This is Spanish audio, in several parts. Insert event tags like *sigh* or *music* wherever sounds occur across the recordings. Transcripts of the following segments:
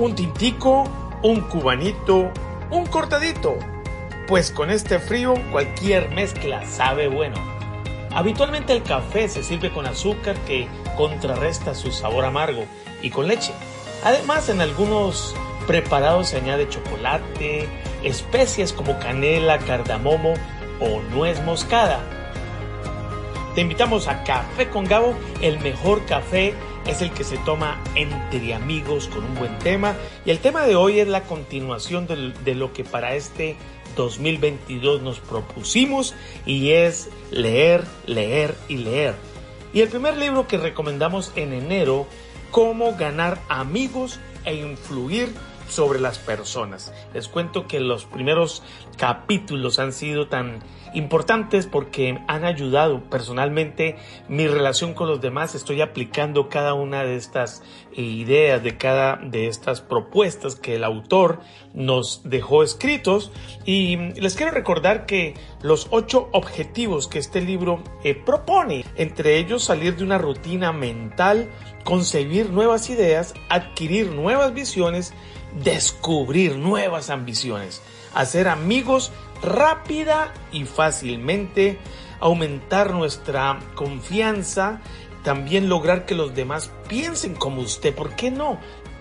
un tintico, un cubanito, un cortadito. Pues con este frío cualquier mezcla sabe bueno. Habitualmente el café se sirve con azúcar que contrarresta su sabor amargo y con leche. Además en algunos preparados se añade chocolate, especias como canela, cardamomo o nuez moscada. Te invitamos a Café con Gabo, el mejor café es el que se toma entre amigos con un buen tema. Y el tema de hoy es la continuación de, lo que para este 2022 nos propusimos y es leer, leer y leer. Y el primer libro que recomendamos en enero, Cómo ganar amigos e influir sobre las personas. Les cuento que los primeros capítulos han sido tan importantes porque han ayudado personalmente mi relación con los demás. Estoy aplicando cada una de estas ideas, de cada de estas propuestas que el autor nos dejó escritos. Y les quiero recordar que los ocho objetivos que este libro eh, propone, entre ellos salir de una rutina mental, concebir nuevas ideas, adquirir nuevas visiones, descubrir nuevas ambiciones, hacer amigos rápida y fácilmente, aumentar nuestra confianza, también lograr que los demás piensen como usted. ¿Por qué no?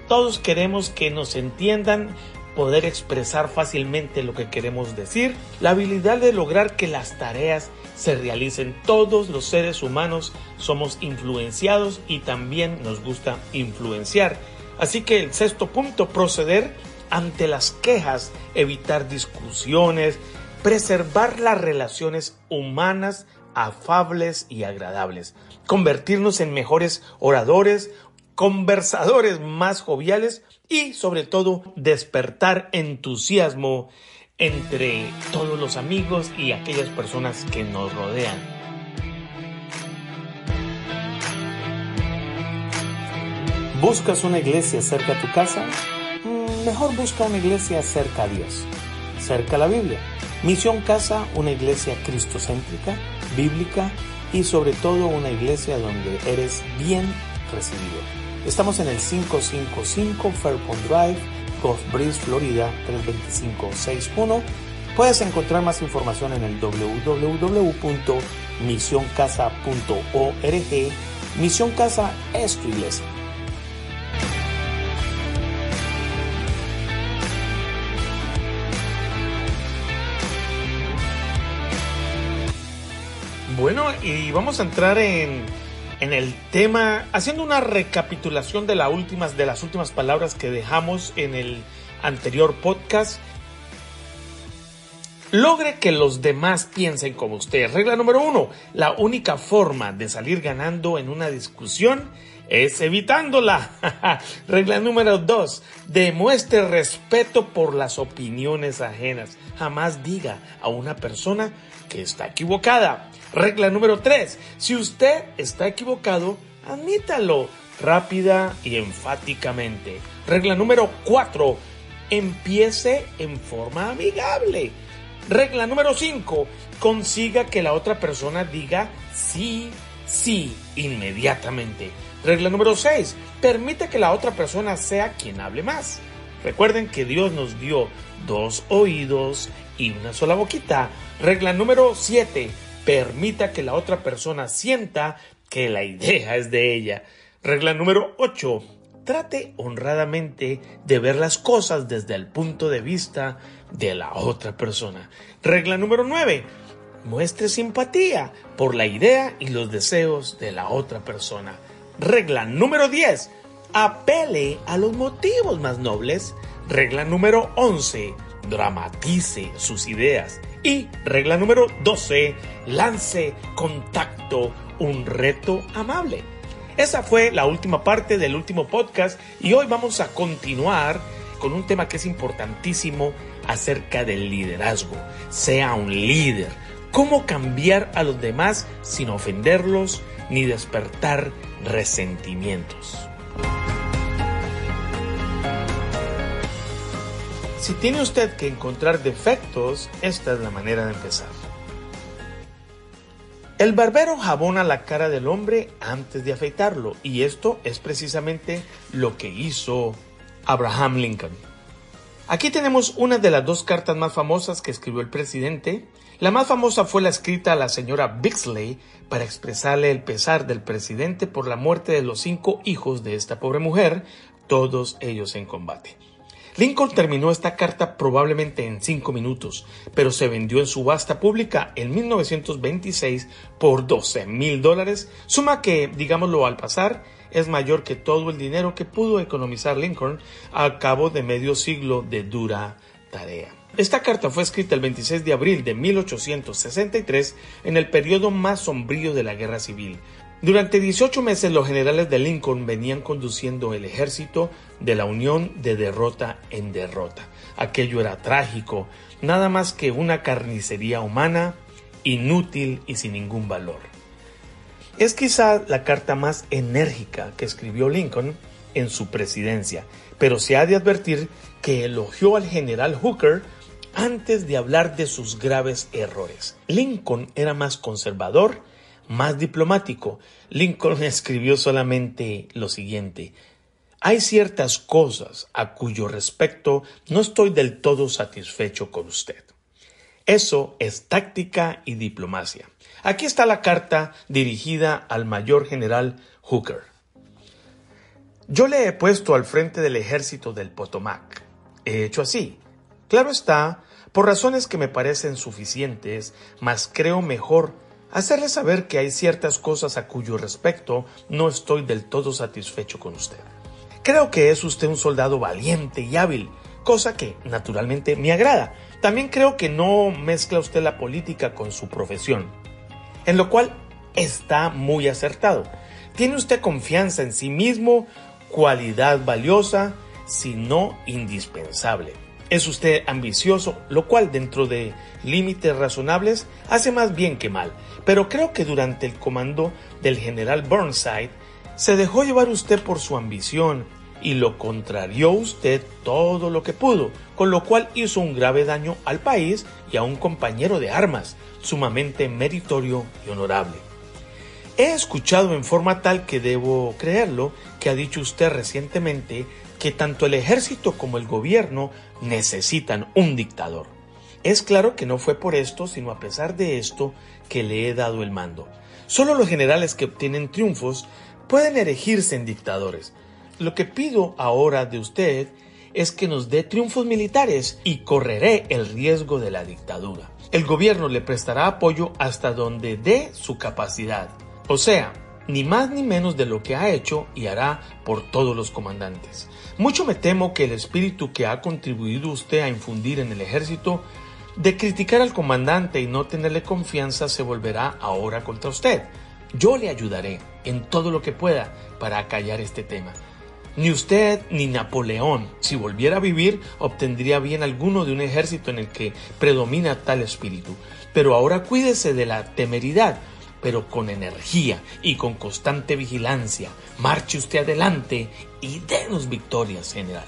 Todos queremos que nos entiendan, poder expresar fácilmente lo que queremos decir, la habilidad de lograr que las tareas se realicen. Todos los seres humanos somos influenciados y también nos gusta influenciar. Así que el sexto punto, proceder ante las quejas, evitar discusiones, preservar las relaciones humanas afables y agradables, convertirnos en mejores oradores, conversadores más joviales y sobre todo despertar entusiasmo entre todos los amigos y aquellas personas que nos rodean. ¿Buscas una iglesia cerca a tu casa? Mm, mejor busca una iglesia cerca a Dios, cerca a la Biblia. Misión Casa, una iglesia cristocéntrica, bíblica y sobre todo una iglesia donde eres bien recibido. Estamos en el 555 Fairpond Drive, Gulf Breeze, Florida 32561. Puedes encontrar más información en el www.misioncasa.org. Misión Casa es tu iglesia. Bueno, y vamos a entrar en, el tema, haciendo una recapitulación de, de las últimas palabras que dejamos en el anterior podcast. Logre que los demás piensen como usted. Regla número uno, la única forma de salir ganando en una discusión es evitándola. *laughs* Regla número dos, demuestre respeto por las opiniones ajenas. Jamás diga a una persona que está equivocada. Regla número 3. Si usted está equivocado, admítalo rápida y enfáticamente. Regla número 4. Empiece en forma amigable. Regla número 5. Consiga que la otra persona diga sí, sí inmediatamente. Regla número 6. Permite que la otra persona sea quien hable más. Recuerden que Dios nos dio dos oídos y una sola boquita. Regla número 7 permita que la otra persona sienta que la idea es de ella. Regla número 8. Trate honradamente de ver las cosas desde el punto de vista de la otra persona. Regla número 9. Muestre simpatía por la idea y los deseos de la otra persona. Regla número 10. Apele a los motivos más nobles. Regla número 11. Dramatice sus ideas. Y regla número 12, lance contacto, un reto amable. Esa fue la última parte del último podcast y hoy vamos a continuar con un tema que es importantísimo acerca del liderazgo. Sea un líder. ¿Cómo cambiar a los demás sin ofenderlos ni despertar resentimientos? Si tiene usted que encontrar defectos, esta es la manera de empezar. El barbero jabona la cara del hombre antes de afeitarlo y esto es precisamente lo que hizo Abraham Lincoln. Aquí tenemos una de las dos cartas más famosas que escribió el presidente. La más famosa fue la escrita a la señora Bixley para expresarle el pesar del presidente por la muerte de los cinco hijos de esta pobre mujer, todos ellos en combate. Lincoln terminó esta carta probablemente en cinco minutos, pero se vendió en subasta pública en 1926 por 12 mil dólares, suma que, digámoslo al pasar, es mayor que todo el dinero que pudo economizar Lincoln al cabo de medio siglo de dura tarea. Esta carta fue escrita el 26 de abril de 1863 en el periodo más sombrío de la Guerra Civil, durante 18 meses los generales de Lincoln venían conduciendo el ejército de la Unión de derrota en derrota. Aquello era trágico, nada más que una carnicería humana, inútil y sin ningún valor. Es quizá la carta más enérgica que escribió Lincoln en su presidencia, pero se ha de advertir que elogió al general Hooker antes de hablar de sus graves errores. Lincoln era más conservador más diplomático, Lincoln *laughs* escribió solamente lo siguiente. Hay ciertas cosas a cuyo respecto no estoy del todo satisfecho con usted. Eso es táctica y diplomacia. Aquí está la carta dirigida al mayor general Hooker. Yo le he puesto al frente del ejército del Potomac. He hecho así. Claro está, por razones que me parecen suficientes, mas creo mejor hacerle saber que hay ciertas cosas a cuyo respecto no estoy del todo satisfecho con usted. Creo que es usted un soldado valiente y hábil, cosa que naturalmente me agrada. También creo que no mezcla usted la política con su profesión, en lo cual está muy acertado. Tiene usted confianza en sí mismo, cualidad valiosa, si no indispensable. Es usted ambicioso, lo cual dentro de límites razonables hace más bien que mal, pero creo que durante el comando del general Burnside se dejó llevar usted por su ambición y lo contrarió usted todo lo que pudo, con lo cual hizo un grave daño al país y a un compañero de armas, sumamente meritorio y honorable. He escuchado en forma tal que debo creerlo que ha dicho usted recientemente que tanto el ejército como el gobierno necesitan un dictador. Es claro que no fue por esto, sino a pesar de esto, que le he dado el mando. Solo los generales que obtienen triunfos pueden erigirse en dictadores. Lo que pido ahora de usted es que nos dé triunfos militares y correré el riesgo de la dictadura. El gobierno le prestará apoyo hasta donde dé su capacidad. O sea, ni más ni menos de lo que ha hecho y hará por todos los comandantes. Mucho me temo que el espíritu que ha contribuido usted a infundir en el ejército de criticar al comandante y no tenerle confianza se volverá ahora contra usted. Yo le ayudaré en todo lo que pueda para acallar este tema. Ni usted ni Napoleón, si volviera a vivir, obtendría bien alguno de un ejército en el que predomina tal espíritu. Pero ahora cuídese de la temeridad, pero con energía y con constante vigilancia. Marche usted adelante y denos victorias, general.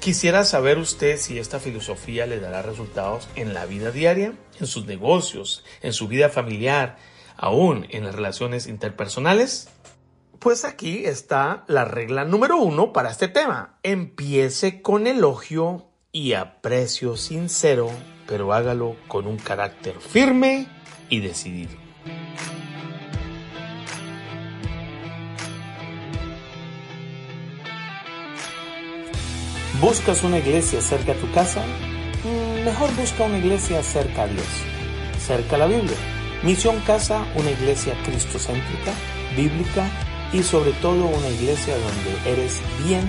Quisiera saber usted si esta filosofía le dará resultados en la vida diaria, en sus negocios, en su vida familiar, aún en las relaciones interpersonales. Pues aquí está la regla número uno para este tema. Empiece con elogio y aprecio sincero, pero hágalo con un carácter firme y decidido. ¿Buscas una iglesia cerca a tu casa? Mm, mejor busca una iglesia cerca a Dios, cerca a la Biblia. Misión Casa, una iglesia cristocéntrica, bíblica y sobre todo una iglesia donde eres bien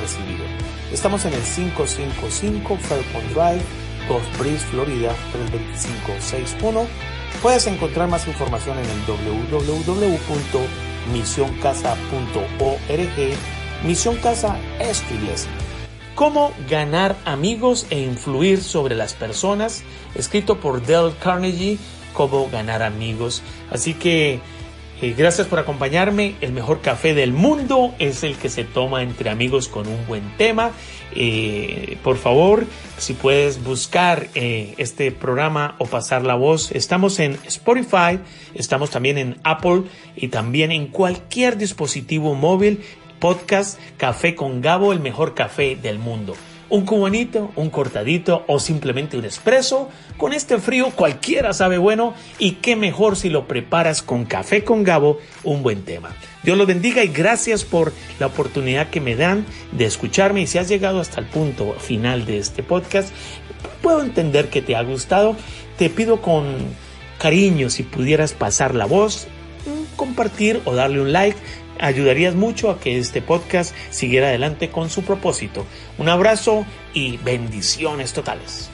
recibido. Estamos en el 555 Fairpont Drive, Gulf Breeze, Florida 32561 Puedes encontrar más información en el www.misioncasa.org. Misión Casa es tu iglesia. Cómo ganar amigos e influir sobre las personas, escrito por Dale Carnegie, Cómo ganar amigos. Así que eh, gracias por acompañarme. El mejor café del mundo es el que se toma entre amigos con un buen tema. Eh, por favor, si puedes buscar eh, este programa o pasar la voz, estamos en Spotify, estamos también en Apple y también en cualquier dispositivo móvil podcast Café con Gabo, el mejor café del mundo. Un cubanito, un cortadito o simplemente un espresso. Con este frío cualquiera sabe bueno y qué mejor si lo preparas con café con Gabo, un buen tema. Dios los bendiga y gracias por la oportunidad que me dan de escucharme y si has llegado hasta el punto final de este podcast, puedo entender que te ha gustado. Te pido con cariño si pudieras pasar la voz, compartir o darle un like ayudarías mucho a que este podcast siguiera adelante con su propósito. Un abrazo y bendiciones totales.